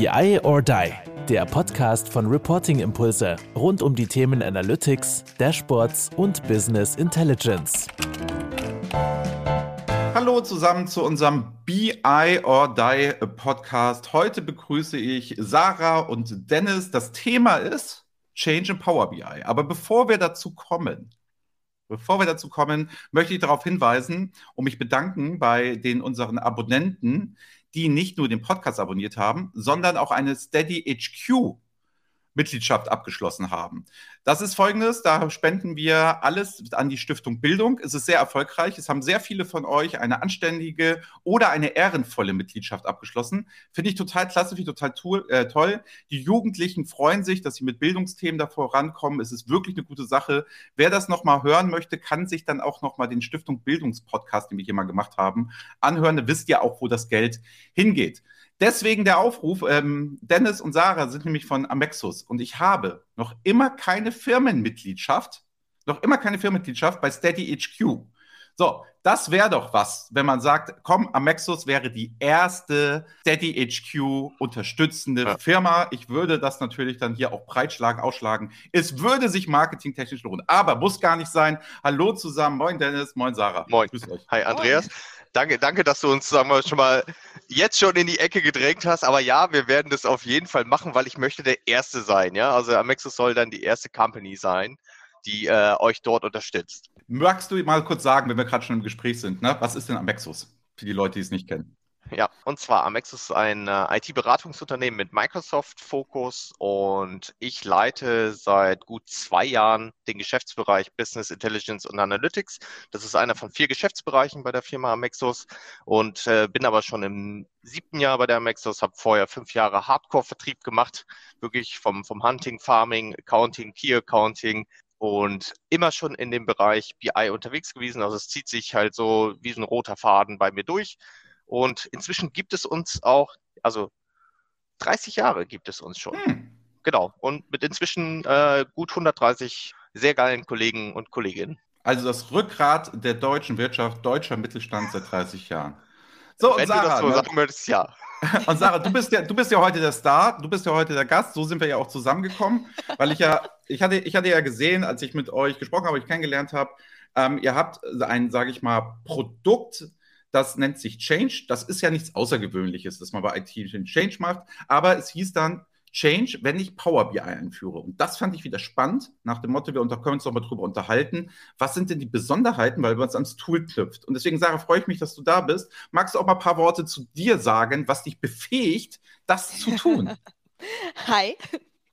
BI or Die, der Podcast von Reporting Impulse rund um die Themen Analytics, Dashboards und Business Intelligence. Hallo zusammen zu unserem BI or Die Podcast. Heute begrüße ich Sarah und Dennis. Das Thema ist Change in Power BI. Aber bevor wir dazu kommen, Bevor wir dazu kommen, möchte ich darauf hinweisen und mich bedanken bei den unseren Abonnenten, die nicht nur den Podcast abonniert haben, sondern auch eine Steady HQ Mitgliedschaft abgeschlossen haben. Das ist folgendes, da spenden wir alles an die Stiftung Bildung. Es ist sehr erfolgreich. Es haben sehr viele von euch eine anständige oder eine ehrenvolle Mitgliedschaft abgeschlossen. Finde ich total klasse, finde ich total tool, äh, toll. Die Jugendlichen freuen sich, dass sie mit Bildungsthemen da vorankommen. Es ist wirklich eine gute Sache. Wer das nochmal hören möchte, kann sich dann auch nochmal den Stiftung Bildungspodcast, den wir hier mal gemacht haben, anhören. Da wisst ihr auch, wo das Geld hingeht. Deswegen der Aufruf, ähm, Dennis und Sarah sind nämlich von Amexus und ich habe noch immer keine Firmenmitgliedschaft, noch immer keine Firmenmitgliedschaft bei Steady HQ. So, das wäre doch was, wenn man sagt, komm, Amexus wäre die erste Steady HQ unterstützende ja. Firma. Ich würde das natürlich dann hier auch breitschlagen, ausschlagen. Es würde sich marketingtechnisch lohnen, aber muss gar nicht sein. Hallo zusammen, moin Dennis, moin Sarah. Moin. Hi Andreas. Moin. Danke, danke, dass du uns sagen wir, schon mal jetzt schon in die Ecke gedrängt hast. Aber ja, wir werden das auf jeden Fall machen, weil ich möchte der Erste sein. Ja, also Amexus soll dann die erste Company sein, die äh, euch dort unterstützt. Magst du mal kurz sagen, wenn wir gerade schon im Gespräch sind, ne? was ist denn Amexus für die Leute, die es nicht kennen? Ja, und zwar Amex ist ein äh, IT-Beratungsunternehmen mit Microsoft-Fokus und ich leite seit gut zwei Jahren den Geschäftsbereich Business Intelligence und Analytics. Das ist einer von vier Geschäftsbereichen bei der Firma Amexus und äh, bin aber schon im siebten Jahr bei der Amexus, habe vorher fünf Jahre Hardcore-Vertrieb gemacht, wirklich vom, vom Hunting, Farming, Accounting, Key Accounting, und immer schon in dem Bereich BI unterwegs gewesen. Also es zieht sich halt so wie ein roter Faden bei mir durch. Und inzwischen gibt es uns auch, also 30 Jahre gibt es uns schon. Hm. Genau. Und mit inzwischen äh, gut 130 sehr geilen Kollegen und Kolleginnen. Also das Rückgrat der deutschen Wirtschaft, deutscher Mittelstand seit 30 Jahren. So, Wenn Sarah, du das so ne? sagen würdest, ja. Und Sarah, du bist ja, du bist ja heute der Star, du bist ja heute der Gast, so sind wir ja auch zusammengekommen, weil ich ja, ich hatte, ich hatte ja gesehen, als ich mit euch gesprochen habe, ich kennengelernt habe, ähm, ihr habt ein, sage ich mal, Produkt, das nennt sich Change. Das ist ja nichts Außergewöhnliches, dass man bei IT Change macht. Aber es hieß dann Change, wenn ich Power BI einführe. Und das fand ich wieder spannend, nach dem Motto, wir können uns nochmal drüber unterhalten. Was sind denn die Besonderheiten, weil wir uns ans Tool knüpft? Und deswegen, Sarah, freue ich mich, dass du da bist. Magst du auch mal ein paar Worte zu dir sagen, was dich befähigt, das zu tun? Hi,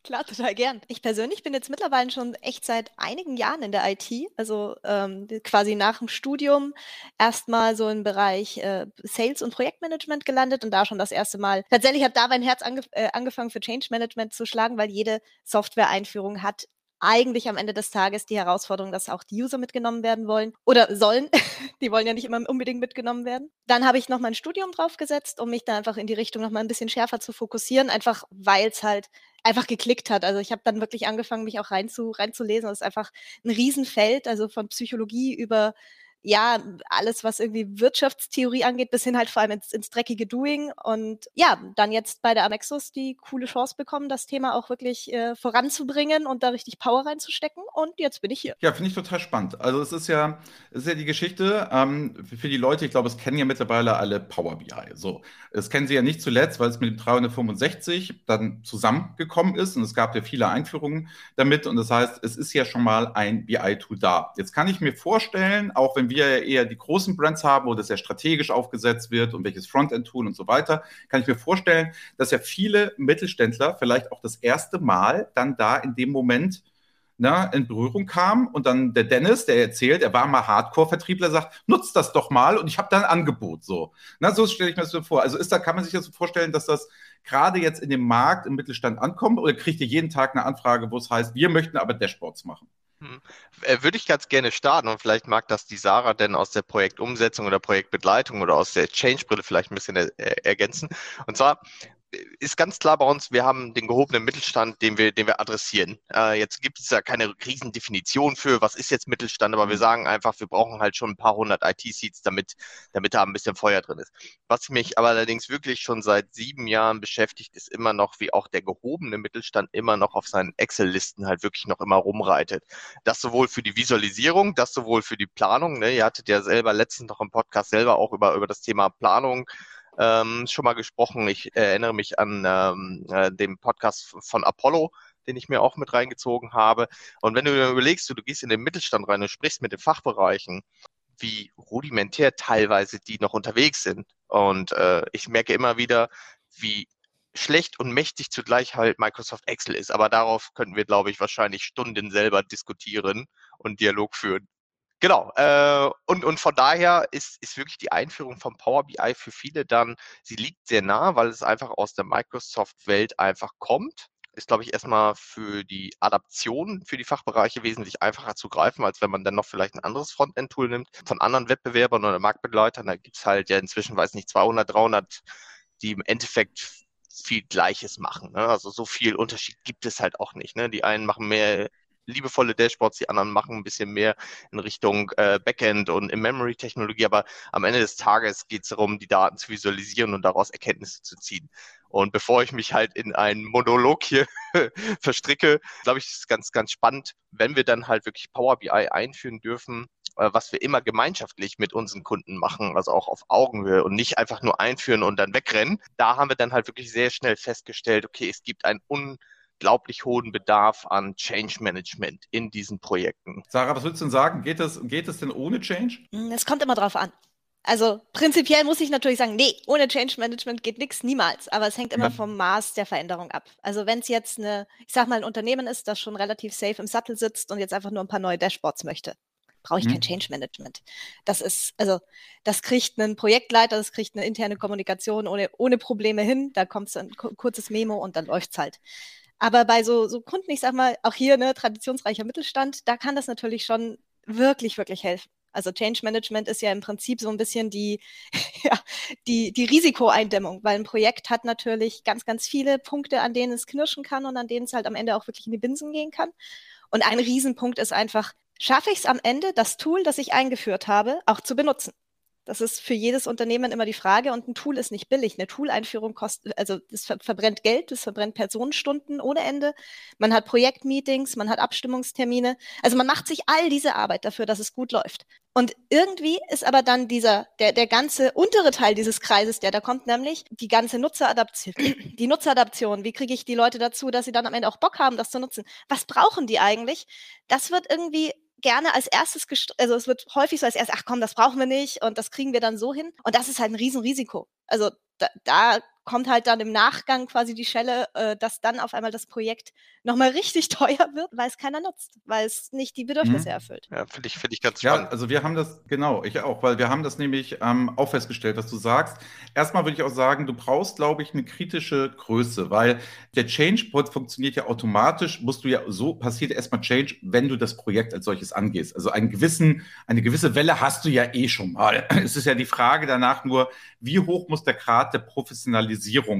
Klar, total gern. Ich persönlich bin jetzt mittlerweile schon echt seit einigen Jahren in der IT, also ähm, quasi nach dem Studium erstmal so im Bereich äh, Sales und Projektmanagement gelandet und da schon das erste Mal. Tatsächlich hat da mein Herz ange äh, angefangen für Change Management zu schlagen, weil jede Software-Einführung hat eigentlich am Ende des Tages die Herausforderung, dass auch die User mitgenommen werden wollen oder sollen. die wollen ja nicht immer unbedingt mitgenommen werden. Dann habe ich noch mein Studium draufgesetzt, um mich da einfach in die Richtung noch mal ein bisschen schärfer zu fokussieren, einfach weil es halt einfach geklickt hat. Also ich habe dann wirklich angefangen, mich auch rein zu, reinzulesen. Das ist einfach ein Riesenfeld, also von Psychologie über ja, alles, was irgendwie Wirtschaftstheorie angeht, bis hin halt vor allem ins, ins dreckige Doing. Und ja, dann jetzt bei der Amexus die coole Chance bekommen, das Thema auch wirklich äh, voranzubringen und da richtig Power reinzustecken. Und jetzt bin ich hier. Ja, finde ich total spannend. Also es ist ja, es ist ja die Geschichte ähm, für die Leute, ich glaube, es kennen ja mittlerweile alle Power BI. So, es kennen sie ja nicht zuletzt, weil es mit dem 365 dann zusammengekommen ist und es gab ja viele Einführungen damit. Und das heißt, es ist ja schon mal ein BI-Tool da. Jetzt kann ich mir vorstellen, auch wenn wir ja eher die großen Brands haben, wo das sehr strategisch aufgesetzt wird und welches Frontend-Tool und so weiter, kann ich mir vorstellen, dass ja viele Mittelständler vielleicht auch das erste Mal dann da in dem Moment ne, in Berührung kamen und dann der Dennis, der erzählt, er war mal Hardcore-Vertriebler, sagt, nutzt das doch mal und ich habe da ein Angebot. So, Na, so stelle ich mir das so vor. Also ist da, kann man sich das so vorstellen, dass das gerade jetzt in dem Markt im Mittelstand ankommt oder kriegt ihr jeden Tag eine Anfrage, wo es heißt, wir möchten aber Dashboards machen? Hm. Äh, würde ich ganz gerne starten und vielleicht mag das die Sarah denn aus der Projektumsetzung oder Projektbegleitung oder aus der Change-Brille vielleicht ein bisschen er ergänzen. Und zwar, ist ganz klar bei uns, wir haben den gehobenen Mittelstand, den wir, den wir adressieren. Äh, jetzt gibt es da keine Riesendefinition für, was ist jetzt Mittelstand, aber wir mhm. sagen einfach, wir brauchen halt schon ein paar hundert IT-Seats, damit, damit da ein bisschen Feuer drin ist. Was mich aber allerdings wirklich schon seit sieben Jahren beschäftigt, ist immer noch, wie auch der gehobene Mittelstand immer noch auf seinen Excel-Listen halt wirklich noch immer rumreitet. Das sowohl für die Visualisierung, das sowohl für die Planung. Ne? Ihr hattet ja selber letztens noch im Podcast selber auch über, über das Thema Planung ähm, schon mal gesprochen. Ich erinnere mich an ähm, äh, den Podcast von Apollo, den ich mir auch mit reingezogen habe. Und wenn du überlegst, du, du gehst in den Mittelstand rein und sprichst mit den Fachbereichen, wie rudimentär teilweise die noch unterwegs sind. Und äh, ich merke immer wieder, wie schlecht und mächtig zugleich halt Microsoft Excel ist. Aber darauf könnten wir, glaube ich, wahrscheinlich Stunden selber diskutieren und Dialog führen. Genau. Äh, und, und von daher ist, ist wirklich die Einführung von Power BI für viele dann, sie liegt sehr nah, weil es einfach aus der Microsoft-Welt einfach kommt. Ist, glaube ich, erstmal für die Adaption für die Fachbereiche wesentlich einfacher zu greifen, als wenn man dann noch vielleicht ein anderes Frontend-Tool nimmt von anderen Wettbewerbern oder Marktbegleitern. Da gibt's halt ja inzwischen, weiß nicht, 200, 300, die im Endeffekt viel Gleiches machen. Ne? Also so viel Unterschied gibt es halt auch nicht. Ne? Die einen machen mehr liebevolle Dashboards, die anderen machen ein bisschen mehr in Richtung äh, Backend und In-Memory-Technologie, aber am Ende des Tages geht es darum, die Daten zu visualisieren und daraus Erkenntnisse zu ziehen. Und bevor ich mich halt in einen Monolog hier verstricke, glaube ich, ist ganz, ganz spannend, wenn wir dann halt wirklich Power BI einführen dürfen, äh, was wir immer gemeinschaftlich mit unseren Kunden machen, also auch auf Augenhöhe und nicht einfach nur einführen und dann wegrennen. Da haben wir dann halt wirklich sehr schnell festgestellt, okay, es gibt ein un unglaublich hohen Bedarf an Change Management in diesen Projekten. Sarah, was würdest du denn sagen? Geht das, geht denn ohne Change? Hm, es kommt immer drauf an. Also prinzipiell muss ich natürlich sagen, nee, ohne Change Management geht nichts, niemals. Aber es hängt immer vom Maß der Veränderung ab. Also wenn es jetzt eine, ich sag mal, ein Unternehmen ist, das schon relativ safe im Sattel sitzt und jetzt einfach nur ein paar neue Dashboards möchte, brauche ich mhm. kein Change Management. Das ist, also, das kriegt ein Projektleiter, das kriegt eine interne Kommunikation ohne, ohne Probleme hin. Da kommt ein kurzes Memo und dann läuft's halt. Aber bei so, so Kunden, ich sag mal, auch hier, ne, traditionsreicher Mittelstand, da kann das natürlich schon wirklich, wirklich helfen. Also Change Management ist ja im Prinzip so ein bisschen die, ja, die, die Risikoeindämmung, weil ein Projekt hat natürlich ganz, ganz viele Punkte, an denen es knirschen kann und an denen es halt am Ende auch wirklich in die Binsen gehen kann. Und ein Riesenpunkt ist einfach, schaffe ich es am Ende, das Tool, das ich eingeführt habe, auch zu benutzen? Das ist für jedes Unternehmen immer die Frage und ein Tool ist nicht billig. Eine Tool-Einführung kostet, also das ver verbrennt Geld, das verbrennt Personenstunden ohne Ende. Man hat Projektmeetings, man hat Abstimmungstermine. Also man macht sich all diese Arbeit dafür, dass es gut läuft. Und irgendwie ist aber dann dieser, der, der ganze untere Teil dieses Kreises, der da kommt, nämlich die ganze Nutzeradaption. Die Nutzeradaption. Wie kriege ich die Leute dazu, dass sie dann am Ende auch Bock haben, das zu nutzen? Was brauchen die eigentlich? Das wird irgendwie gerne als erstes, also es wird häufig so als erstes, ach komm, das brauchen wir nicht und das kriegen wir dann so hin. Und das ist halt ein Riesenrisiko. Also da, da kommt halt dann im Nachgang quasi die Schelle, äh, dass dann auf einmal das Projekt nochmal richtig teuer wird, weil es keiner nutzt, weil es nicht die Bedürfnisse mhm. erfüllt. Ja, finde ich, finde ich ganz spannend. Ja, also wir haben das, genau, ich auch, weil wir haben das nämlich ähm, auch festgestellt, was du sagst. Erstmal würde ich auch sagen, du brauchst, glaube ich, eine kritische Größe, weil der Change-Pod funktioniert ja automatisch, musst du ja, so passiert erstmal Change, wenn du das Projekt als solches angehst. Also einen gewissen, eine gewisse Welle hast du ja eh schon mal. Es ist ja die Frage danach nur, wie hoch muss der Grad der Professionalisierung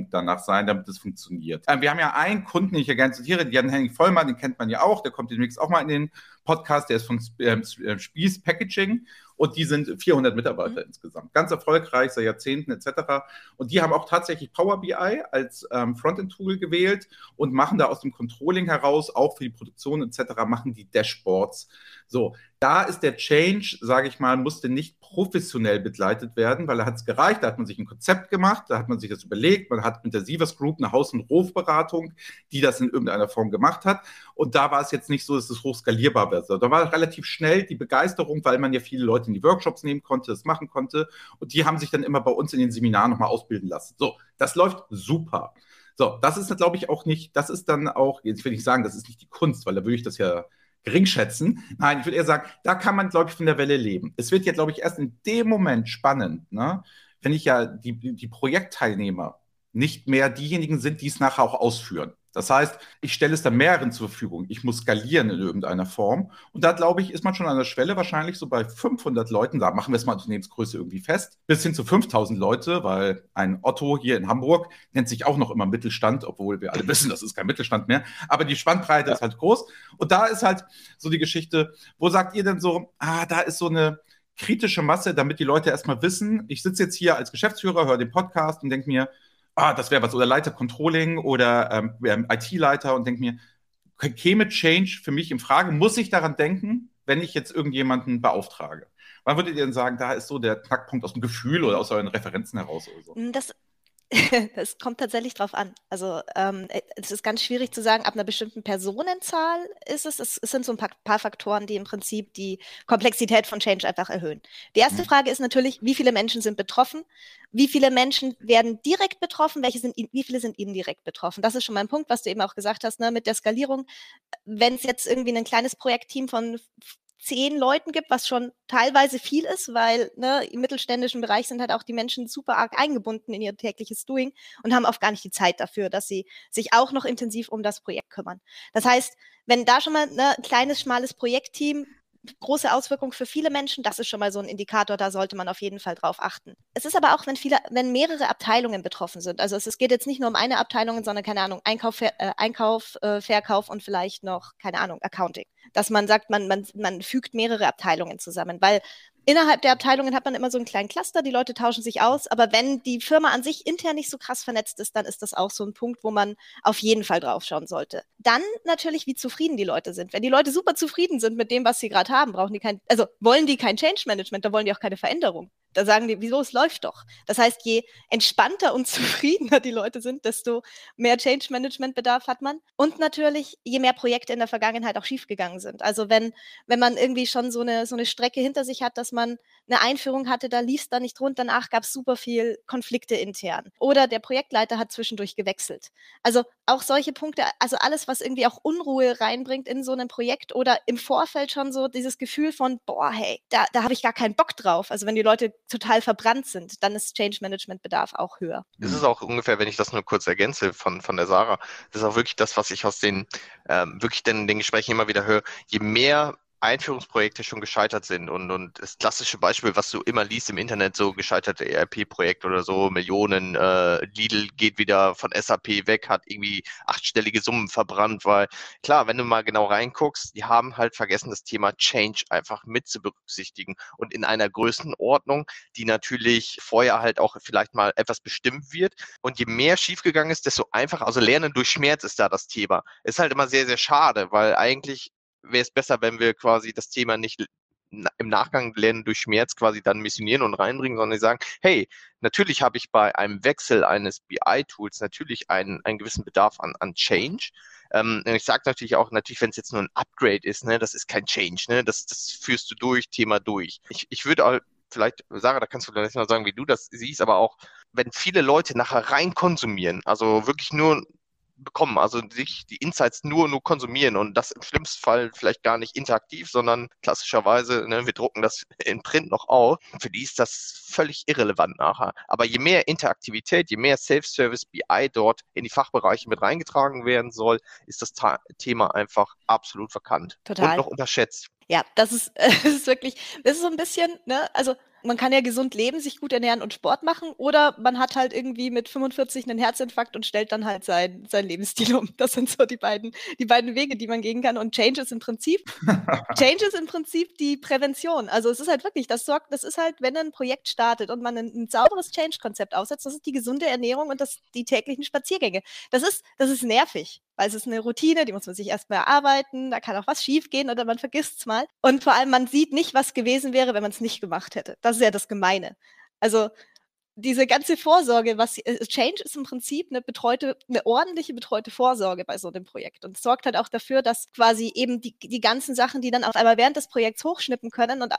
danach sein, damit es funktioniert. Ähm, wir haben ja einen Kunden, den ich ja gerne zitiere, Jan Henning Vollmann, den kennt man ja auch, der kommt demnächst auch mal in den Podcast, der ist von ähm, äh, Spieß Packaging und die sind 400 Mitarbeiter mhm. insgesamt. Ganz erfolgreich, seit Jahrzehnten etc. Und die haben auch tatsächlich Power BI als ähm, Frontend-Tool gewählt und machen da aus dem Controlling heraus, auch für die Produktion etc., machen die Dashboards. So, da ist der Change, sage ich mal, musste nicht professionell begleitet werden, weil da hat es gereicht, da hat man sich ein Konzept gemacht, da hat man sich das überlegt, man hat mit der Sievers Group eine Haus- und Hofberatung, die das in irgendeiner Form gemacht hat. Und da war es jetzt nicht so, dass es hochskalierbar wäre. Da war relativ schnell die Begeisterung, weil man ja viele Leute in die Workshops nehmen konnte, das machen konnte. Und die haben sich dann immer bei uns in den Seminaren nochmal ausbilden lassen. So, das läuft super. So, das ist, glaube ich, auch nicht, das ist dann auch, jetzt will ich sagen, das ist nicht die Kunst, weil da würde ich das ja geringschätzen. Nein, ich würde eher sagen, da kann man, glaube ich, von der Welle leben. Es wird ja, glaube ich, erst in dem Moment spannend, ne, wenn ich ja die, die Projektteilnehmer nicht mehr diejenigen sind, die es nachher auch ausführen. Das heißt, ich stelle es dann mehreren zur Verfügung. Ich muss skalieren in irgendeiner Form. Und da, glaube ich, ist man schon an der Schwelle wahrscheinlich so bei 500 Leuten. Da machen wir es mal Unternehmensgröße irgendwie fest. Bis hin zu 5000 Leute, weil ein Otto hier in Hamburg nennt sich auch noch immer Mittelstand, obwohl wir alle wissen, das ist kein Mittelstand mehr. Aber die Spannbreite ja. ist halt groß. Und da ist halt so die Geschichte, wo sagt ihr denn so, ah, da ist so eine kritische Masse, damit die Leute erstmal wissen, ich sitze jetzt hier als Geschäftsführer, höre den Podcast und denke mir, ah, das wäre was, oder Leiter Controlling oder ähm, ähm IT-Leiter und denke mir, käme Change für mich in Frage? Muss ich daran denken, wenn ich jetzt irgendjemanden beauftrage? Wann würdet ihr denn sagen, da ist so der Knackpunkt aus dem Gefühl oder aus euren Referenzen heraus? Oder so? Das Es kommt tatsächlich drauf an. Also ähm, äh, es ist ganz schwierig zu sagen, ab einer bestimmten Personenzahl ist es. Es, es sind so ein paar, paar, Faktoren, die im Prinzip die Komplexität von Change einfach erhöhen. Die erste mhm. Frage ist natürlich, wie viele Menschen sind betroffen? Wie viele Menschen werden direkt betroffen? Welche sind, wie viele sind indirekt betroffen? Das ist schon mal ein Punkt, was du eben auch gesagt hast, ne, mit der Skalierung. Wenn es jetzt irgendwie ein kleines Projektteam von zehn Leuten gibt, was schon teilweise viel ist, weil ne, im mittelständischen Bereich sind halt auch die Menschen super arg eingebunden in ihr tägliches Doing und haben oft gar nicht die Zeit dafür, dass sie sich auch noch intensiv um das Projekt kümmern. Das heißt, wenn da schon mal ne, ein kleines, schmales Projektteam große Auswirkungen für viele Menschen. Das ist schon mal so ein Indikator, da sollte man auf jeden Fall drauf achten. Es ist aber auch, wenn viele, wenn mehrere Abteilungen betroffen sind. Also es, es geht jetzt nicht nur um eine Abteilung, sondern keine Ahnung, Einkauf, äh, Einkauf äh, Verkauf und vielleicht noch, keine Ahnung, Accounting. Dass man sagt, man, man, man fügt mehrere Abteilungen zusammen, weil innerhalb der Abteilungen hat man immer so einen kleinen Cluster, die Leute tauschen sich aus, aber wenn die Firma an sich intern nicht so krass vernetzt ist, dann ist das auch so ein Punkt, wo man auf jeden Fall draufschauen sollte. Dann natürlich, wie zufrieden die Leute sind. Wenn die Leute super zufrieden sind mit dem, was sie gerade haben, brauchen die kein, also wollen die kein Change Management, dann wollen die auch keine Veränderung. Da sagen die, wieso, es läuft doch. Das heißt, je entspannter und zufriedener die Leute sind, desto mehr Change Management Bedarf hat man. Und natürlich, je mehr Projekte in der Vergangenheit auch schiefgegangen sind. Also wenn, wenn man irgendwie schon so eine, so eine Strecke hinter sich hat, dass man eine Einführung hatte, da lief da nicht rund, danach gab es super viel Konflikte intern. Oder der Projektleiter hat zwischendurch gewechselt. Also auch solche Punkte, also alles, was irgendwie auch Unruhe reinbringt in so ein Projekt oder im Vorfeld schon so dieses Gefühl von, boah, hey, da, da habe ich gar keinen Bock drauf. Also wenn die Leute total verbrannt sind, dann ist Change Management Bedarf auch höher. Das ist auch ungefähr, wenn ich das nur kurz ergänze von, von der Sarah, das ist auch wirklich das, was ich aus den, ähm, wirklich den, den Gesprächen immer wieder höre. Je mehr Einführungsprojekte schon gescheitert sind und, und das klassische Beispiel, was du immer liest im Internet, so gescheiterte ERP-Projekt oder so, Millionen, äh, Lidl geht wieder von SAP weg, hat irgendwie achtstellige Summen verbrannt, weil klar, wenn du mal genau reinguckst, die haben halt vergessen, das Thema Change einfach mit zu berücksichtigen und in einer Größenordnung, die natürlich vorher halt auch vielleicht mal etwas bestimmt wird und je mehr schiefgegangen ist, desto einfacher, also Lernen durch Schmerz ist da das Thema. Ist halt immer sehr, sehr schade, weil eigentlich wäre es besser, wenn wir quasi das Thema nicht im Nachgang lernen durch Schmerz quasi dann missionieren und reinbringen, sondern sagen, hey, natürlich habe ich bei einem Wechsel eines BI-Tools natürlich einen, einen gewissen Bedarf an, an Change. Ähm, ich sage natürlich auch, natürlich, wenn es jetzt nur ein Upgrade ist, ne, das ist kein Change, ne, das, das führst du durch, Thema durch. Ich, ich würde auch vielleicht, Sarah, da kannst du vielleicht mal sagen, wie du das siehst, aber auch, wenn viele Leute nachher rein konsumieren, also wirklich nur bekommen, also sich die Insights nur, nur konsumieren und das im schlimmsten Fall vielleicht gar nicht interaktiv, sondern klassischerweise, ne, wir drucken das in Print noch auf. Für die ist das völlig irrelevant nachher. Aber je mehr Interaktivität, je mehr Self-Service BI dort in die Fachbereiche mit reingetragen werden soll, ist das Thema einfach absolut verkannt Total. und noch unterschätzt. Ja, das ist, das ist wirklich, das ist so ein bisschen, ne, also man kann ja gesund leben, sich gut ernähren und Sport machen oder man hat halt irgendwie mit 45 einen Herzinfarkt und stellt dann halt sein, sein Lebensstil um. Das sind so die beiden, die beiden Wege, die man gehen kann. Und Change ist im Prinzip, Change ist im Prinzip die Prävention. Also es ist halt wirklich, das sorgt, das ist halt, wenn ein Projekt startet und man ein, ein sauberes Change-Konzept aufsetzt, das ist die gesunde Ernährung und das, die täglichen Spaziergänge. Das ist, das ist nervig weil es ist eine Routine, die muss man sich erstmal erarbeiten, da kann auch was schiefgehen oder man vergisst es mal. Und vor allem, man sieht nicht, was gewesen wäre, wenn man es nicht gemacht hätte. Das ist ja das Gemeine. Also diese ganze Vorsorge, was äh, Change ist im Prinzip eine betreute, eine ordentliche betreute Vorsorge bei so einem Projekt und sorgt halt auch dafür, dass quasi eben die, die ganzen Sachen, die dann auf einmal während des Projekts hochschnippen können und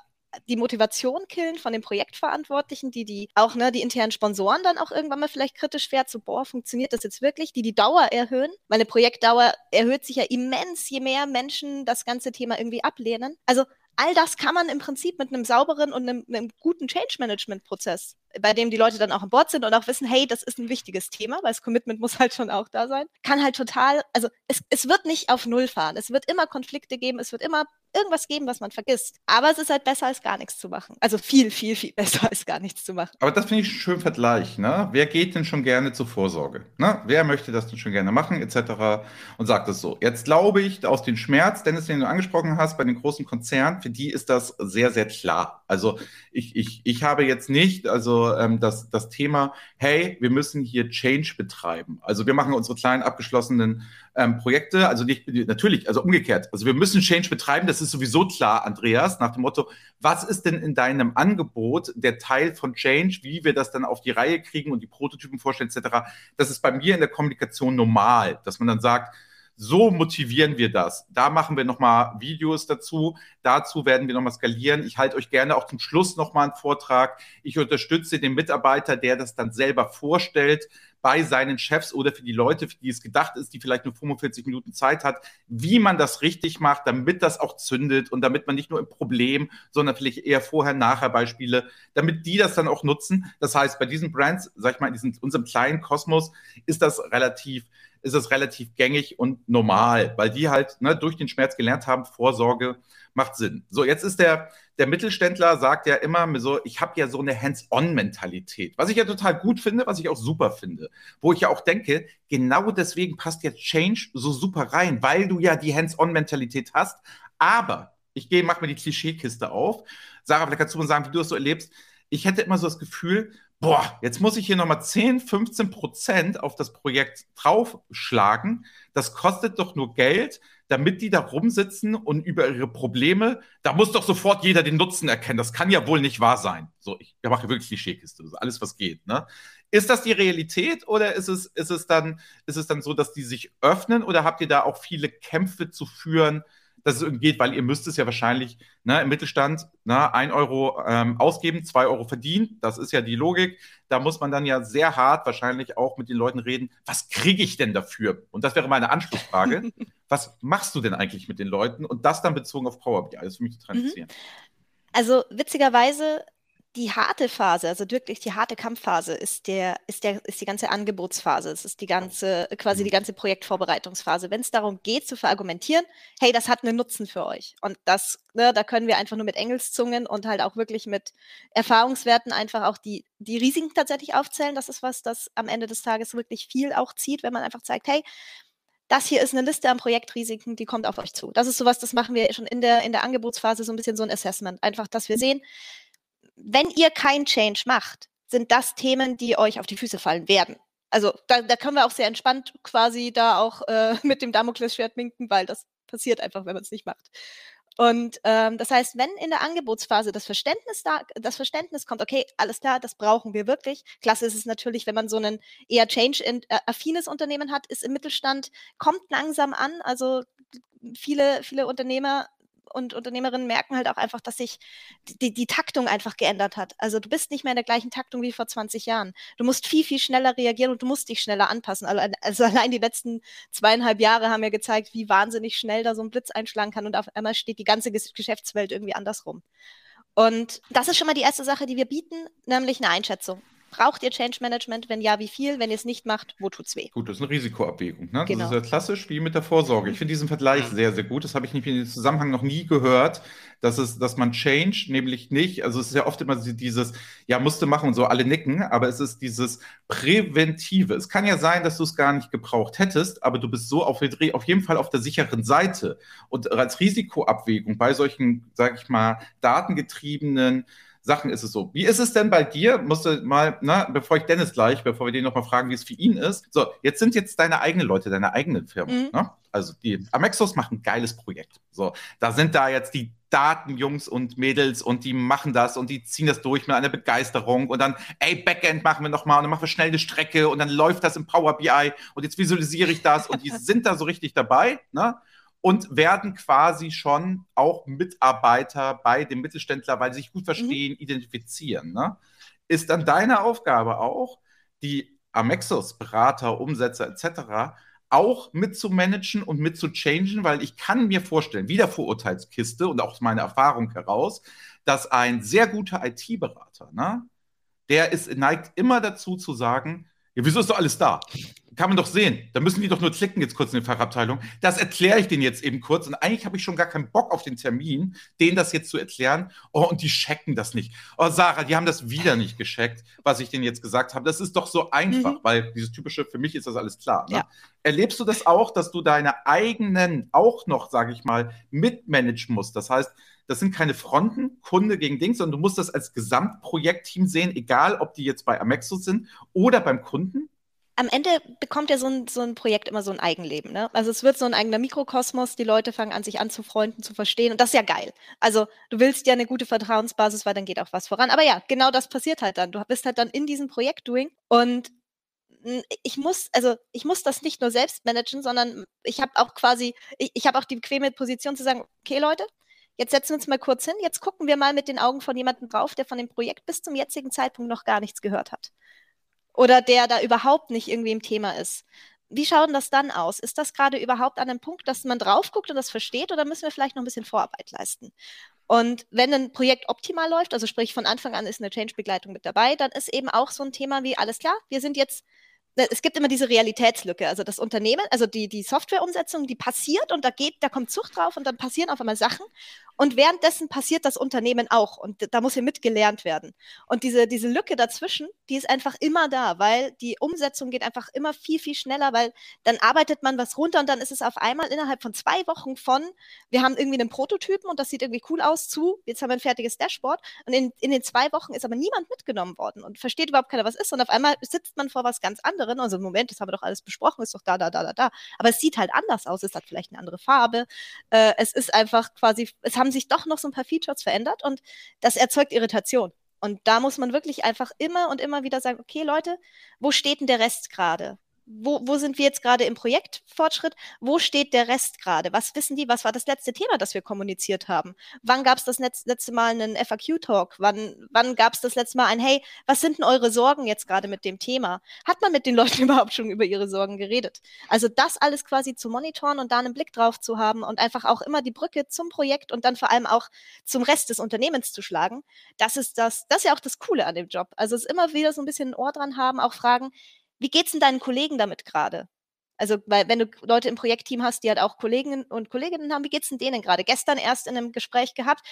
die Motivation killen von den Projektverantwortlichen, die die auch ne, die internen Sponsoren dann auch irgendwann mal vielleicht kritisch werden, so boah, funktioniert das jetzt wirklich, die die Dauer erhöhen. Meine Projektdauer erhöht sich ja immens, je mehr Menschen das ganze Thema irgendwie ablehnen. Also all das kann man im Prinzip mit einem sauberen und einem, einem guten Change-Management-Prozess bei dem die Leute dann auch an Bord sind und auch wissen, hey, das ist ein wichtiges Thema, weil das Commitment muss halt schon auch da sein, kann halt total, also es, es wird nicht auf Null fahren. Es wird immer Konflikte geben, es wird immer irgendwas geben, was man vergisst. Aber es ist halt besser, als gar nichts zu machen. Also viel, viel, viel besser, als gar nichts zu machen. Aber das finde ich einen schönen Vergleich. Ne? Wer geht denn schon gerne zur Vorsorge? Ne? Wer möchte das denn schon gerne machen, etc. und sagt es so. Jetzt glaube ich, aus dem Schmerz, Dennis, den du angesprochen hast, bei den großen Konzernen, für die ist das sehr, sehr klar. Also ich, ich, ich habe jetzt nicht, also ähm, das, das Thema, hey, wir müssen hier Change betreiben. Also wir machen unsere kleinen abgeschlossenen ähm, Projekte, also nicht, natürlich, also umgekehrt. Also wir müssen Change betreiben, das ist sowieso klar, Andreas, nach dem Motto, was ist denn in deinem Angebot der Teil von Change, wie wir das dann auf die Reihe kriegen und die Prototypen vorstellen, etc. Das ist bei mir in der Kommunikation normal, dass man dann sagt, so motivieren wir das. Da machen wir nochmal Videos dazu. Dazu werden wir nochmal skalieren. Ich halte euch gerne auch zum Schluss nochmal einen Vortrag. Ich unterstütze den Mitarbeiter, der das dann selber vorstellt bei seinen Chefs oder für die Leute, für die es gedacht ist, die vielleicht nur 45 Minuten Zeit hat, wie man das richtig macht, damit das auch zündet und damit man nicht nur im Problem, sondern vielleicht eher vorher, nachher Beispiele, damit die das dann auch nutzen. Das heißt, bei diesen Brands, sag ich mal, in diesem, unserem kleinen Kosmos ist das relativ ist es relativ gängig und normal, weil die halt ne, durch den Schmerz gelernt haben, Vorsorge macht Sinn. So, jetzt ist der, der Mittelständler, sagt ja immer so, ich habe ja so eine Hands-on-Mentalität, was ich ja total gut finde, was ich auch super finde, wo ich ja auch denke, genau deswegen passt jetzt Change so super rein, weil du ja die Hands-on-Mentalität hast, aber ich gehe, mach mir die Klischeekiste auf. Sarah, vielleicht kannst du mal sagen, wie du das so erlebst. Ich hätte immer so das Gefühl, boah, jetzt muss ich hier nochmal 10, 15 Prozent auf das Projekt draufschlagen. Das kostet doch nur Geld, damit die da rumsitzen und über ihre Probleme, da muss doch sofort jeder den Nutzen erkennen. Das kann ja wohl nicht wahr sein. So, ich mache wirklich Klischeekiste, alles was geht. Ne? Ist das die Realität oder ist es, ist, es dann, ist es dann so, dass die sich öffnen oder habt ihr da auch viele Kämpfe zu führen, dass es irgendwie geht, weil ihr müsst es ja wahrscheinlich ne, im Mittelstand ne, 1 Euro ähm, ausgeben, 2 Euro verdienen. Das ist ja die Logik. Da muss man dann ja sehr hart wahrscheinlich auch mit den Leuten reden, was kriege ich denn dafür? Und das wäre meine Anschlussfrage. was machst du denn eigentlich mit den Leuten? Und das dann bezogen auf Power BI. Das ist für mich total mhm. interessieren. Also witzigerweise die harte Phase, also wirklich die harte Kampfphase, ist der, ist der, ist die ganze Angebotsphase. Es ist die ganze, quasi die mhm. ganze Projektvorbereitungsphase. Wenn es darum geht, zu verargumentieren, hey, das hat einen Nutzen für euch. Und das, ne, da können wir einfach nur mit Engelszungen und halt auch wirklich mit Erfahrungswerten einfach auch die, die Risiken tatsächlich aufzählen. Das ist was, das am Ende des Tages wirklich viel auch zieht, wenn man einfach zeigt, hey, das hier ist eine Liste an Projektrisiken, die kommt auf euch zu. Das ist sowas, das machen wir schon in der, in der Angebotsphase so ein bisschen so ein Assessment. Einfach, dass wir sehen, wenn ihr kein Change macht, sind das Themen, die euch auf die Füße fallen werden. Also da, da können wir auch sehr entspannt quasi da auch äh, mit dem Damoklesschwert winken, weil das passiert einfach, wenn man es nicht macht. Und ähm, das heißt, wenn in der Angebotsphase das Verständnis da, das Verständnis kommt, okay, alles klar, das brauchen wir wirklich. Klasse ist es natürlich, wenn man so ein eher change-affines Unternehmen hat, ist im Mittelstand, kommt langsam an. Also viele, viele Unternehmer und Unternehmerinnen merken halt auch einfach, dass sich die, die Taktung einfach geändert hat. Also du bist nicht mehr in der gleichen Taktung wie vor 20 Jahren. Du musst viel, viel schneller reagieren und du musst dich schneller anpassen. Also, also allein die letzten zweieinhalb Jahre haben ja gezeigt, wie wahnsinnig schnell da so ein Blitz einschlagen kann und auf einmal steht die ganze Geschäftswelt irgendwie andersrum. Und das ist schon mal die erste Sache, die wir bieten, nämlich eine Einschätzung. Braucht ihr Change Management? Wenn ja, wie viel? Wenn ihr es nicht macht, wo tut es weh? Gut, das ist eine Risikoabwägung. Ne? Genau. Das ist ja klassisch wie mit der Vorsorge. Ich finde diesen Vergleich sehr, sehr gut. Das habe ich nicht in dem Zusammenhang noch nie gehört, dass, es, dass man Change nämlich nicht, also es ist ja oft immer dieses, ja, musste machen und so, alle nicken, aber es ist dieses Präventive. Es kann ja sein, dass du es gar nicht gebraucht hättest, aber du bist so auf, auf jeden Fall auf der sicheren Seite. Und als Risikoabwägung bei solchen, sage ich mal, datengetriebenen Sachen ist es so. Wie ist es denn bei dir? Musst du mal, na, bevor ich Dennis gleich, bevor wir den nochmal fragen, wie es für ihn ist. So, jetzt sind jetzt deine eigenen Leute, deine eigenen Firmen. Mhm. Ne? Also die Amexos machen ein geiles Projekt. So, da sind da jetzt die Datenjungs und Mädels und die machen das und die ziehen das durch mit einer Begeisterung und dann, ey, Backend machen wir nochmal und dann machen wir schnell eine Strecke und dann läuft das im Power BI und jetzt visualisiere ich das und die sind da so richtig dabei. Ne? Und werden quasi schon auch Mitarbeiter bei dem Mittelständler, weil sie sich gut mhm. verstehen, mhm. identifizieren. Ne? Ist dann deine Aufgabe auch, die Amexos, Berater, Umsetzer etc., auch mitzumanagen und mitzugchangen, weil ich kann mir vorstellen, wieder Vorurteilskiste und auch aus meiner Erfahrung heraus, dass ein sehr guter IT-Berater, ne, der ist, neigt immer dazu zu sagen, ja, wieso ist doch alles da? Kann man doch sehen. Da müssen die doch nur klicken jetzt kurz in die Fachabteilung. Das erkläre ich denen jetzt eben kurz. Und eigentlich habe ich schon gar keinen Bock auf den Termin, denen das jetzt zu erklären. Oh, und die checken das nicht. Oh, Sarah, die haben das wieder nicht gescheckt, was ich denen jetzt gesagt habe. Das ist doch so einfach, mhm. weil dieses typische, für mich ist das alles klar. Ne? Ja. Erlebst du das auch, dass du deine eigenen auch noch, sage ich mal, mitmanagen musst? Das heißt, das sind keine Fronten, Kunde gegen Dings, sondern du musst das als Gesamtprojektteam sehen, egal ob die jetzt bei Amexo sind oder beim Kunden am Ende bekommt ja so ein, so ein Projekt immer so ein Eigenleben. Ne? Also es wird so ein eigener Mikrokosmos, die Leute fangen an, sich anzufreunden, zu verstehen und das ist ja geil. Also du willst ja eine gute Vertrauensbasis, weil dann geht auch was voran. Aber ja, genau das passiert halt dann. Du bist halt dann in diesem Projekt-Doing und ich muss, also ich muss das nicht nur selbst managen, sondern ich habe auch quasi, ich, ich habe auch die bequeme Position zu sagen, okay Leute, jetzt setzen wir uns mal kurz hin, jetzt gucken wir mal mit den Augen von jemandem drauf, der von dem Projekt bis zum jetzigen Zeitpunkt noch gar nichts gehört hat oder der da überhaupt nicht irgendwie im Thema ist. Wie schaut denn das dann aus? Ist das gerade überhaupt an einem Punkt, dass man drauf guckt und das versteht oder müssen wir vielleicht noch ein bisschen Vorarbeit leisten? Und wenn ein Projekt optimal läuft, also sprich von Anfang an ist eine Change-Begleitung mit dabei, dann ist eben auch so ein Thema wie, alles klar, wir sind jetzt es gibt immer diese Realitätslücke. Also das Unternehmen, also die, die Softwareumsetzung, die passiert und da geht, da kommt Zucht drauf und dann passieren auf einmal Sachen. Und währenddessen passiert das Unternehmen auch und da muss hier mitgelernt werden. Und diese, diese Lücke dazwischen, die ist einfach immer da, weil die Umsetzung geht einfach immer viel, viel schneller, weil dann arbeitet man was runter und dann ist es auf einmal innerhalb von zwei Wochen von, wir haben irgendwie einen Prototypen und das sieht irgendwie cool aus zu, jetzt haben wir ein fertiges Dashboard und in, in den zwei Wochen ist aber niemand mitgenommen worden und versteht überhaupt keiner, was ist und auf einmal sitzt man vor was ganz anderem drin. Also im Moment, das haben wir doch alles besprochen, ist doch da, da, da, da, da. Aber es sieht halt anders aus. Es hat vielleicht eine andere Farbe. Äh, es ist einfach quasi, es haben sich doch noch so ein paar Features verändert und das erzeugt Irritation. Und da muss man wirklich einfach immer und immer wieder sagen, okay, Leute, wo steht denn der Rest gerade? Wo, wo sind wir jetzt gerade im Projektfortschritt? Wo steht der Rest gerade? Was wissen die? Was war das letzte Thema, das wir kommuniziert haben? Wann gab es das letzte Mal einen FAQ-Talk? Wann, wann gab es das letzte Mal ein, hey, was sind denn eure Sorgen jetzt gerade mit dem Thema? Hat man mit den Leuten überhaupt schon über ihre Sorgen geredet? Also das alles quasi zu monitoren und da einen Blick drauf zu haben und einfach auch immer die Brücke zum Projekt und dann vor allem auch zum Rest des Unternehmens zu schlagen, das ist das, das ist ja auch das Coole an dem Job. Also es immer wieder so ein bisschen ein Ohr dran haben, auch fragen, wie geht's denn deinen Kollegen damit gerade? Also, weil wenn du Leute im Projektteam hast, die halt auch Kolleginnen und Kolleginnen haben, wie geht's denn denen gerade? Gestern erst in einem Gespräch gehabt.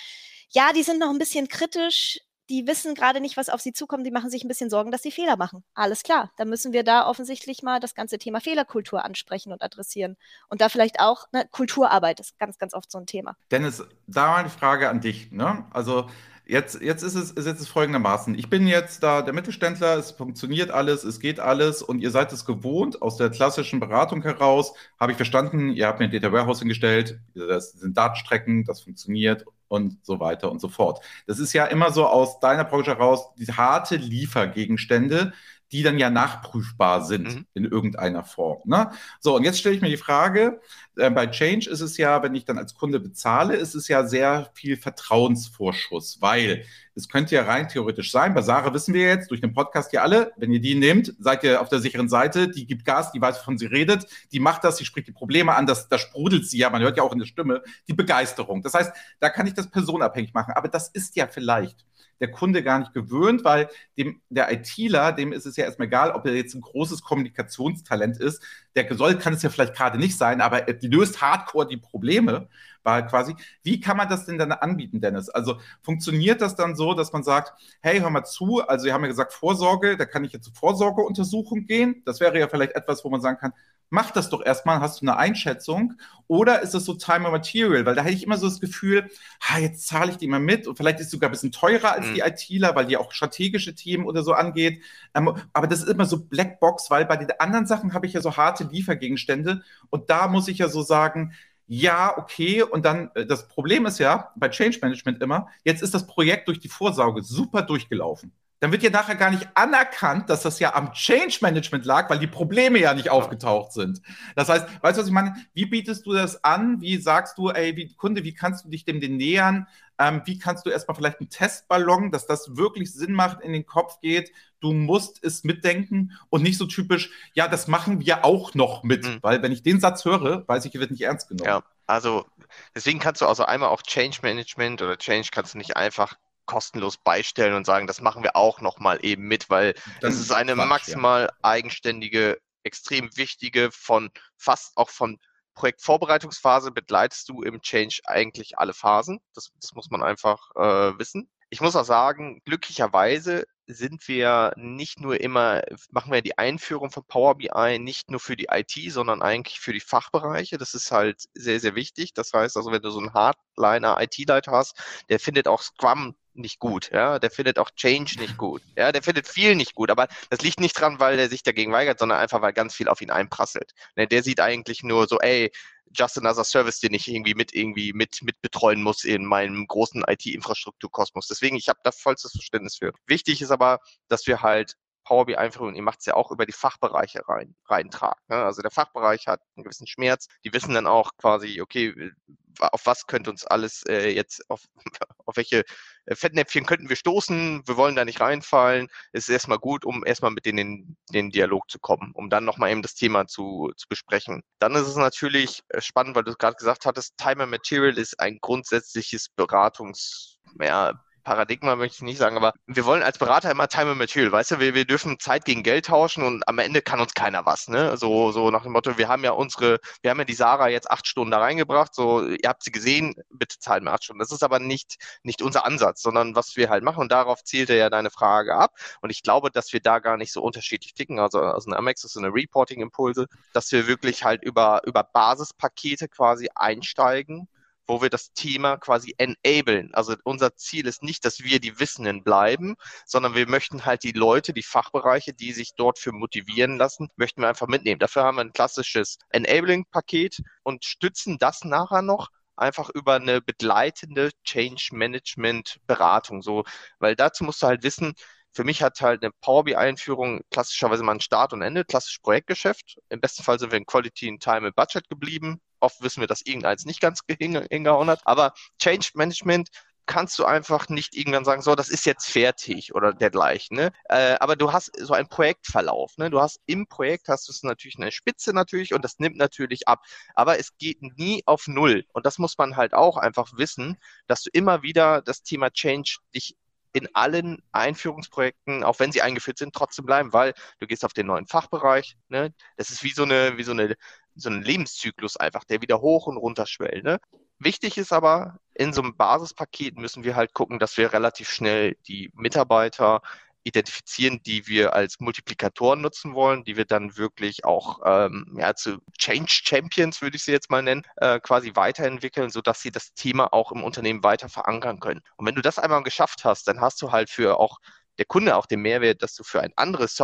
Ja, die sind noch ein bisschen kritisch. Die wissen gerade nicht, was auf sie zukommt. Die machen sich ein bisschen Sorgen, dass sie Fehler machen. Alles klar. Dann müssen wir da offensichtlich mal das ganze Thema Fehlerkultur ansprechen und adressieren. Und da vielleicht auch ne, Kulturarbeit ist ganz, ganz oft so ein Thema. Dennis, da mal eine Frage an dich. Ne? Also, Jetzt, jetzt ist es, ist jetzt folgendermaßen. Ich bin jetzt da der Mittelständler, es funktioniert alles, es geht alles und ihr seid es gewohnt. Aus der klassischen Beratung heraus habe ich verstanden, ihr habt mir ein Data Warehouse hingestellt, das sind Datenstrecken, das funktioniert und so weiter und so fort. Das ist ja immer so aus deiner Branche heraus die harte Liefergegenstände, die dann ja nachprüfbar sind mhm. in irgendeiner Form. Ne? So, und jetzt stelle ich mir die Frage, äh, bei Change ist es ja, wenn ich dann als Kunde bezahle, ist es ja sehr viel Vertrauensvorschuss, weil es könnte ja rein theoretisch sein, bei Sarah wissen wir jetzt durch den Podcast ja alle, wenn ihr die nehmt, seid ihr auf der sicheren Seite, die gibt Gas, die weiß, wovon sie redet, die macht das, die spricht die Probleme an, das, da sprudelt sie ja, man hört ja auch in der Stimme, die Begeisterung. Das heißt, da kann ich das personabhängig machen, aber das ist ja vielleicht der Kunde gar nicht gewöhnt, weil dem, der ITler, dem ist es ja erstmal egal, ob er jetzt ein großes Kommunikationstalent ist. Der soll, kann es ja vielleicht gerade nicht sein, aber er löst hardcore die Probleme, weil quasi, wie kann man das denn dann anbieten, Dennis? Also funktioniert das dann so, dass man sagt, hey, hör mal zu, also wir haben ja gesagt Vorsorge, da kann ich jetzt zur Vorsorgeuntersuchung gehen. Das wäre ja vielleicht etwas, wo man sagen kann, mach das doch erstmal, hast du eine Einschätzung? Oder ist es so Time and Material? Weil da hätte ich immer so das Gefühl, ha, jetzt zahle ich die mal mit und vielleicht ist es sogar ein bisschen teurer als mhm. die ITler, weil die auch strategische Themen oder so angeht. Ähm, aber das ist immer so Blackbox, weil bei den anderen Sachen habe ich ja so harte Liefergegenstände und da muss ich ja so sagen, ja, okay, und dann äh, das Problem ist ja bei Change Management immer, jetzt ist das Projekt durch die Vorsorge super durchgelaufen dann wird ja nachher gar nicht anerkannt, dass das ja am Change Management lag, weil die Probleme ja nicht aufgetaucht sind. Das heißt, weißt du, was ich meine? Wie bietest du das an? Wie sagst du, ey, wie, Kunde, wie kannst du dich dem denn nähern? Ähm, wie kannst du erstmal vielleicht einen Testballon, dass das wirklich Sinn macht, in den Kopf geht? Du musst es mitdenken und nicht so typisch, ja, das machen wir auch noch mit. Mhm. Weil wenn ich den Satz höre, weiß ich, er wird nicht ernst genommen. Ja, also deswegen kannst du also einmal auch Change Management oder Change kannst du nicht einfach kostenlos beistellen und sagen, das machen wir auch nochmal eben mit, weil das ist eine Quatsch, maximal ja. eigenständige, extrem wichtige von fast auch von Projektvorbereitungsphase begleitest du im Change eigentlich alle Phasen. Das, das muss man einfach äh, wissen. Ich muss auch sagen, glücklicherweise sind wir nicht nur immer, machen wir die Einführung von Power BI nicht nur für die IT, sondern eigentlich für die Fachbereiche. Das ist halt sehr, sehr wichtig. Das heißt also, wenn du so einen Hardliner IT-Leiter hast, der findet auch Scrum nicht gut, ja, der findet auch Change nicht gut, ja, der findet viel nicht gut, aber das liegt nicht dran, weil er sich dagegen weigert, sondern einfach, weil ganz viel auf ihn einprasselt. Ne, der sieht eigentlich nur so, ey, just another service, den ich irgendwie mit irgendwie mit mit betreuen muss in meinem großen IT-Infrastrukturkosmos. Deswegen, ich habe da vollstes Verständnis für. Wichtig ist aber, dass wir halt Power BI Einführung, ihr macht es ja auch über die Fachbereiche rein, reintragen. Ne? Also der Fachbereich hat einen gewissen Schmerz. Die wissen dann auch quasi, okay, auf was könnte uns alles äh, jetzt, auf, auf welche äh, Fettnäpfchen könnten wir stoßen, wir wollen da nicht reinfallen. Es ist erstmal gut, um erstmal mit denen in den Dialog zu kommen, um dann nochmal eben das Thema zu, zu besprechen. Dann ist es natürlich äh, spannend, weil du gerade gesagt hattest, Time and Material ist ein grundsätzliches Beratungs- ja, Paradigma möchte ich nicht sagen, aber wir wollen als Berater immer Time and Material, weißt du, wir, wir dürfen Zeit gegen Geld tauschen und am Ende kann uns keiner was, ne? So, so nach dem Motto, wir haben ja unsere, wir haben ja die Sarah jetzt acht Stunden da reingebracht, so, ihr habt sie gesehen, bitte zahlt mir acht Stunden. Das ist aber nicht, nicht unser Ansatz, sondern was wir halt machen und darauf zielte ja deine Frage ab und ich glaube, dass wir da gar nicht so unterschiedlich ticken, also, also eine Amex ist eine Reporting-Impulse, dass wir wirklich halt über, über Basispakete quasi einsteigen wo wir das Thema quasi enablen. Also unser Ziel ist nicht, dass wir die Wissenden bleiben, sondern wir möchten halt die Leute, die Fachbereiche, die sich dort für motivieren lassen, möchten wir einfach mitnehmen. Dafür haben wir ein klassisches Enabling-Paket und stützen das nachher noch einfach über eine begleitende Change Management Beratung, so, weil dazu musst du halt wissen, für mich hat halt eine Power BI-Einführung klassischerweise mal ein Start und Ende, klassisches Projektgeschäft. Im besten Fall sind wir in Quality in Time und Budget geblieben. Oft wissen wir, dass irgendeins nicht ganz hingehauen hat. Aber Change Management kannst du einfach nicht irgendwann sagen, so, das ist jetzt fertig oder dergleichen. Ne? Äh, aber du hast so einen Projektverlauf. Ne? Du hast im Projekt hast du es natürlich eine Spitze natürlich und das nimmt natürlich ab. Aber es geht nie auf Null. Und das muss man halt auch einfach wissen, dass du immer wieder das Thema Change dich in allen Einführungsprojekten, auch wenn sie eingeführt sind, trotzdem bleiben, weil du gehst auf den neuen Fachbereich. Ne? Das ist wie so eine, wie so eine, so ein Lebenszyklus einfach, der wieder hoch und runter schwellt. Ne? Wichtig ist aber, in so einem Basispaket müssen wir halt gucken, dass wir relativ schnell die Mitarbeiter identifizieren, die wir als Multiplikatoren nutzen wollen, die wir dann wirklich auch ähm, ja, zu Change Champions, würde ich sie jetzt mal nennen, äh, quasi weiterentwickeln, sodass sie das Thema auch im Unternehmen weiter verankern können. Und wenn du das einmal geschafft hast, dann hast du halt für auch der Kunde auch den Mehrwert, dass du für ein anderes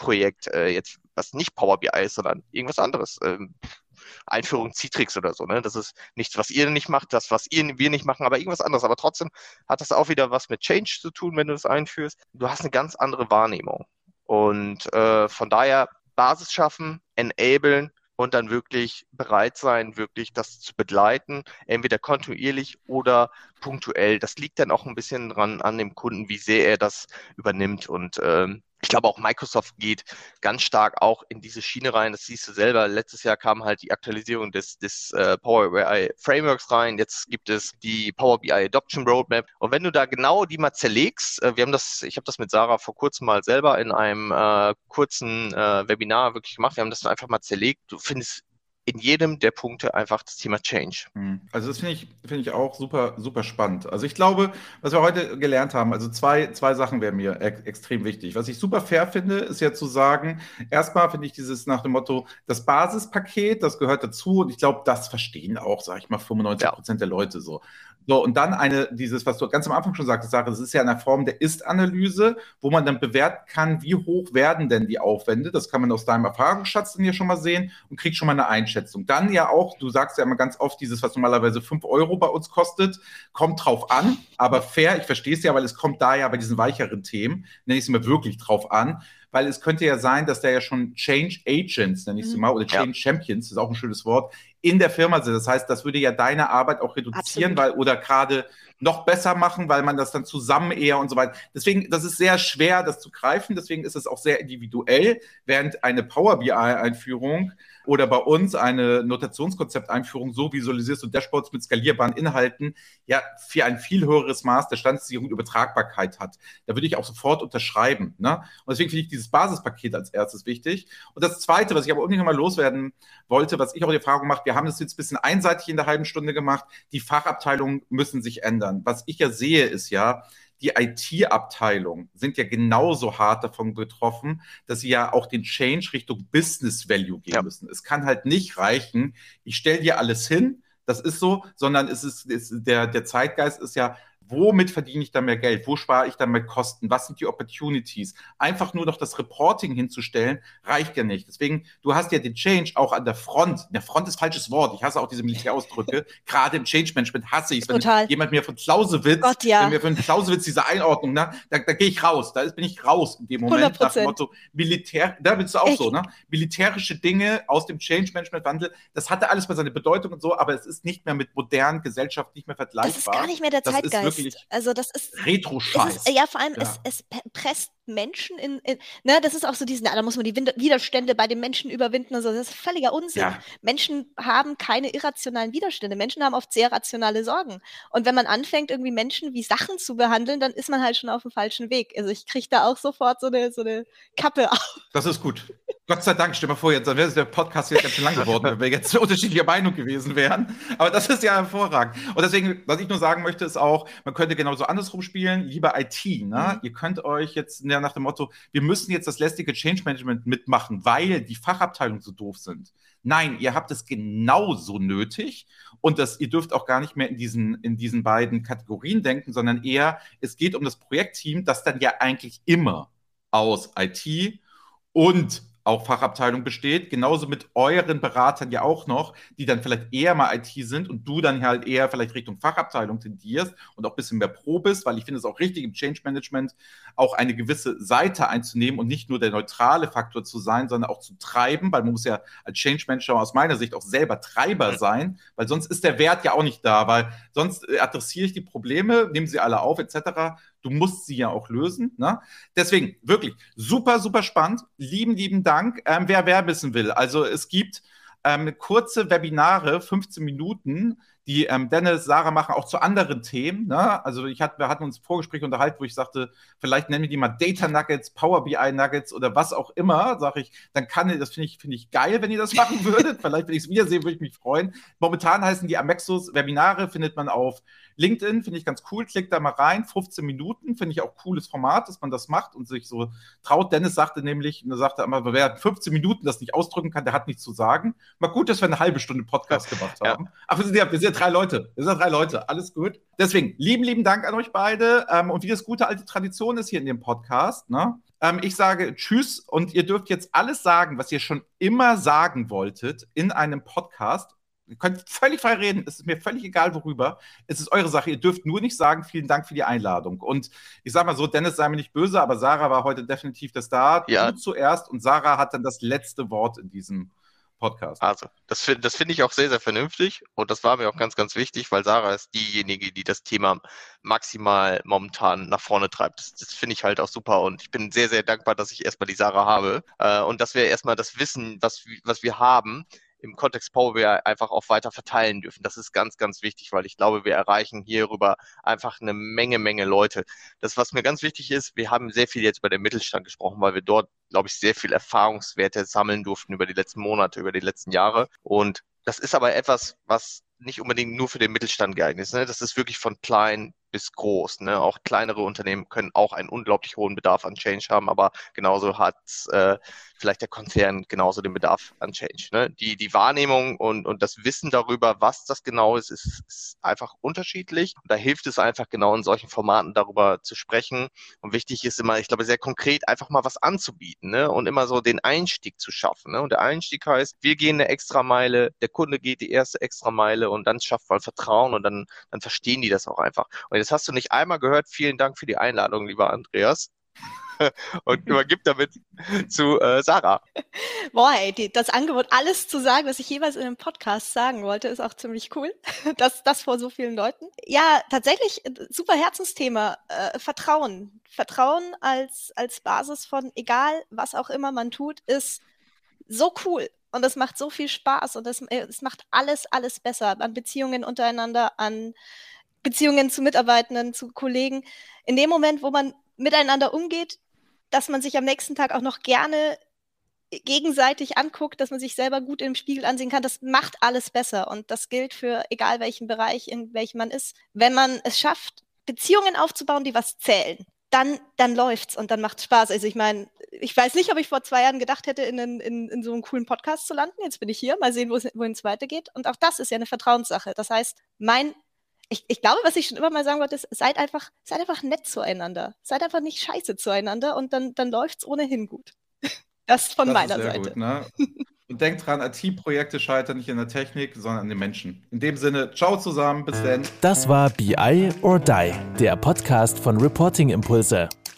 Software-Einführungsprojekt äh, jetzt, was nicht Power BI ist, sondern irgendwas anderes, ähm, Einführung Citrix oder so. Ne? Das ist nichts, was ihr nicht macht, das, was ihr, wir nicht machen, aber irgendwas anderes. Aber trotzdem hat das auch wieder was mit Change zu tun, wenn du das einführst. Du hast eine ganz andere Wahrnehmung. Und äh, von daher Basis schaffen, enablen und dann wirklich bereit sein, wirklich das zu begleiten, entweder kontinuierlich oder punktuell. Das liegt dann auch ein bisschen dran an dem Kunden, wie sehr er das übernimmt. Und ähm, ich glaube auch Microsoft geht ganz stark auch in diese Schiene rein. Das siehst du selber. Letztes Jahr kam halt die Aktualisierung des, des äh, Power BI Frameworks rein. Jetzt gibt es die Power BI Adoption Roadmap. Und wenn du da genau die mal zerlegst, äh, wir haben das, ich habe das mit Sarah vor kurzem mal selber in einem äh, kurzen äh, Webinar wirklich gemacht. Wir haben das einfach mal zerlegt. Du findest in jedem der Punkte einfach das Thema Change. Hm. Also das finde ich, finde ich auch super, super spannend. Also ich glaube, was wir heute gelernt haben, also zwei, zwei Sachen wären mir e extrem wichtig. Was ich super fair finde, ist ja zu sagen, erstmal finde ich dieses nach dem Motto, das Basispaket, das gehört dazu und ich glaube, das verstehen auch, sage ich mal, 95 Prozent ja. der Leute so. So, und dann eine, dieses, was du ganz am Anfang schon sagtest, Sache, das ist ja eine Form der Ist-Analyse, wo man dann bewerten kann, wie hoch werden denn die Aufwände. Das kann man aus deinem Erfahrungsschatz dann ja schon mal sehen und kriegt schon mal eine Einschätzung. Dann ja auch, du sagst ja immer ganz oft, dieses, was normalerweise 5 Euro bei uns kostet, kommt drauf an, aber fair, ich verstehe es ja, weil es kommt da ja bei diesen weicheren Themen, nenne ich es mir wirklich drauf an weil es könnte ja sein, dass da ja schon Change Agents, nenne ich sie mhm. mal, oder Change ja. Champions, das ist auch ein schönes Wort, in der Firma sind. Das heißt, das würde ja deine Arbeit auch reduzieren, Absolut. weil oder gerade noch besser machen, weil man das dann zusammen eher und so weiter. Deswegen, das ist sehr schwer, das zu greifen. Deswegen ist es auch sehr individuell, während eine Power BI-Einführung oder bei uns eine Notationskonzepteinführung, so visualisierst du Dashboards mit skalierbaren Inhalten, ja, für ein viel höheres Maß der Standardisierung und Übertragbarkeit hat. Da würde ich auch sofort unterschreiben. Ne? Und deswegen finde ich dieses Basispaket als erstes wichtig. Und das Zweite, was ich aber unbedingt mal loswerden wollte, was ich auch die Erfahrung mache, wir haben das jetzt ein bisschen einseitig in der halben Stunde gemacht, die Fachabteilungen müssen sich ändern. Was ich ja sehe, ist ja, die IT-Abteilung sind ja genauso hart davon betroffen, dass sie ja auch den Change Richtung Business Value gehen ja. müssen. Es kann halt nicht reichen, ich stelle dir alles hin, das ist so, sondern es ist, ist der, der Zeitgeist ist ja, womit verdiene ich dann mehr Geld? Wo spare ich dann mehr Kosten? Was sind die Opportunities? Einfach nur noch das Reporting hinzustellen, reicht ja nicht. Deswegen, du hast ja den Change auch an der Front. Der Front ist falsches Wort. Ich hasse auch diese Militärausdrücke. Gerade im Change Management hasse ich es. Wenn Total. jemand mir von Clausewitz, Gott, ja. wenn mir von Clausewitz diese Einordnung, ne, da, da gehe ich raus. Da bin ich raus in dem Moment 100%. nach dem Motto Militär, da bist du auch Echt? so, ne? Militärische Dinge aus dem Change Management Wandel, das hatte alles mal seine Bedeutung und so, aber es ist nicht mehr mit modernen Gesellschaft nicht mehr vergleichbar. Das ist gar nicht mehr der Zeitgeist wirklich also das ist Retro-Scheiß. Ja, vor allem, ja. Es, es presst Menschen in, in, ne, das ist auch so diesen, da muss man die Widerstände bei den Menschen überwinden und so. Das ist völliger Unsinn. Ja. Menschen haben keine irrationalen Widerstände. Menschen haben oft sehr rationale Sorgen. Und wenn man anfängt, irgendwie Menschen wie Sachen zu behandeln, dann ist man halt schon auf dem falschen Weg. Also ich kriege da auch sofort so eine, so eine Kappe auf. Das ist gut. Gott sei Dank, stell dir mal vor, jetzt wäre der Podcast jetzt ganz schön lang geworden, wenn wir jetzt unterschiedlicher Meinung gewesen wären. Aber das ist ja hervorragend. Und deswegen, was ich nur sagen möchte, ist auch, man könnte genauso andersrum spielen. Lieber IT, ne? Mhm. Ihr könnt euch jetzt nach dem Motto, wir müssen jetzt das lästige Change Management mitmachen, weil die Fachabteilungen so doof sind. Nein, ihr habt es genauso nötig und das, ihr dürft auch gar nicht mehr in diesen, in diesen beiden Kategorien denken, sondern eher, es geht um das Projektteam, das dann ja eigentlich immer aus IT und auch Fachabteilung besteht, genauso mit euren Beratern ja auch noch, die dann vielleicht eher mal IT sind und du dann halt eher vielleicht Richtung Fachabteilung tendierst und auch ein bisschen mehr Pro bist, weil ich finde es auch richtig im Change Management auch eine gewisse Seite einzunehmen und nicht nur der neutrale Faktor zu sein, sondern auch zu treiben, weil man muss ja als Change Manager aus meiner Sicht auch selber Treiber sein, weil sonst ist der Wert ja auch nicht da, weil sonst äh, adressiere ich die Probleme, nehme sie alle auf etc du musst sie ja auch lösen. Ne? Deswegen wirklich super, super spannend. Lieben, lieben Dank. Ähm, wer wer wissen will, also es gibt ähm, kurze Webinare, 15 Minuten, die ähm, Dennis, Sarah machen auch zu anderen Themen. Ne? Also ich hatte, wir hatten uns Vorgespräche unterhalten, wo ich sagte, vielleicht nennen wir die mal Data Nuggets, Power BI Nuggets oder was auch immer. Sage ich, dann kann das finde ich, finde ich geil, wenn ihr das machen würdet. vielleicht, wenn ich es wiedersehe, würde ich mich freuen. Momentan heißen die Amexos Webinare, findet man auf LinkedIn, finde ich ganz cool. Klickt da mal rein, 15 Minuten, finde ich auch cooles Format, dass man das macht und sich so traut. Dennis sagte nämlich, er sagte immer, wer 15 Minuten das nicht ausdrücken kann, der hat nichts zu sagen. Mal gut, dass wir eine halbe Stunde Podcast gemacht haben. Ja. Ach, wir sind ja, wir sind ja drei Leute. Wir sind drei Leute. Alles gut. Deswegen, lieben, lieben Dank an euch beide. Ähm, und wie das gute alte Tradition ist hier in dem Podcast, ne? Ähm, ich sage Tschüss und ihr dürft jetzt alles sagen, was ihr schon immer sagen wolltet in einem Podcast Ihr könnt völlig frei reden, es ist mir völlig egal, worüber. Es ist eure Sache. Ihr dürft nur nicht sagen, vielen Dank für die Einladung. Und ich sage mal so, Dennis sei mir nicht böse, aber Sarah war heute definitiv der Star. Ja. Du zuerst und Sarah hat dann das letzte Wort in diesem Podcast. Also, das, das finde ich auch sehr, sehr vernünftig und das war mir auch ganz, ganz wichtig, weil Sarah ist diejenige, die das Thema maximal momentan nach vorne treibt. Das, das finde ich halt auch super und ich bin sehr, sehr dankbar, dass ich erstmal die Sarah habe äh, und dass wir erstmal das Wissen, was, was wir haben, im Kontext Power BI einfach auch weiter verteilen dürfen. Das ist ganz, ganz wichtig, weil ich glaube, wir erreichen hierüber einfach eine Menge, Menge Leute. Das, was mir ganz wichtig ist, wir haben sehr viel jetzt über den Mittelstand gesprochen, weil wir dort, glaube ich, sehr viel Erfahrungswerte sammeln durften über die letzten Monate, über die letzten Jahre. Und das ist aber etwas, was nicht unbedingt nur für den Mittelstand geeignet ist. Ne? Das ist wirklich von klein bis groß. Ne? Auch kleinere Unternehmen können auch einen unglaublich hohen Bedarf an Change haben, aber genauso hat äh, vielleicht der Konzern genauso den Bedarf an Change. Ne? Die, die Wahrnehmung und, und das Wissen darüber, was das genau ist, ist, ist einfach unterschiedlich. Da hilft es einfach genau in solchen Formaten darüber zu sprechen. Und wichtig ist immer, ich glaube, sehr konkret einfach mal was anzubieten ne? und immer so den Einstieg zu schaffen. Ne? Und der Einstieg heißt, wir gehen eine extra Meile, der Kunde geht die erste extra Meile und dann schafft man Vertrauen und dann, dann verstehen die das auch einfach. Und jetzt hast du nicht einmal gehört, vielen Dank für die Einladung, lieber Andreas. und übergib damit zu äh, Sarah. Boah, ey, die, das Angebot, alles zu sagen, was ich jeweils in einem Podcast sagen wollte, ist auch ziemlich cool. Das, das vor so vielen Leuten. Ja, tatsächlich, äh, super Herzensthema. Äh, Vertrauen. Vertrauen als, als Basis von egal, was auch immer man tut, ist so cool. Und es macht so viel Spaß und äh, es macht alles, alles besser an Beziehungen untereinander, an Beziehungen zu Mitarbeitenden, zu Kollegen. In dem Moment, wo man miteinander umgeht, dass man sich am nächsten Tag auch noch gerne gegenseitig anguckt, dass man sich selber gut im Spiegel ansehen kann, das macht alles besser. Und das gilt für egal welchen Bereich, in welchem man ist. Wenn man es schafft, Beziehungen aufzubauen, die was zählen, dann, dann läuft's und dann macht's Spaß. Also ich meine, ich weiß nicht, ob ich vor zwei Jahren gedacht hätte, in, in, in so einem coolen Podcast zu landen. Jetzt bin ich hier, mal sehen, wohin es weitergeht. Und auch das ist ja eine Vertrauenssache. Das heißt, mein ich, ich glaube, was ich schon immer mal sagen wollte, ist, seid einfach, seid einfach nett zueinander. Seid einfach nicht scheiße zueinander und dann, dann läuft es ohnehin gut. Das von das meiner ist sehr Seite. Gut, ne? Und denkt dran, IT-Projekte scheitern nicht in der Technik, sondern an den Menschen. In dem Sinne, ciao zusammen, bis dann. Das war BI or Die, der Podcast von Reporting Impulse.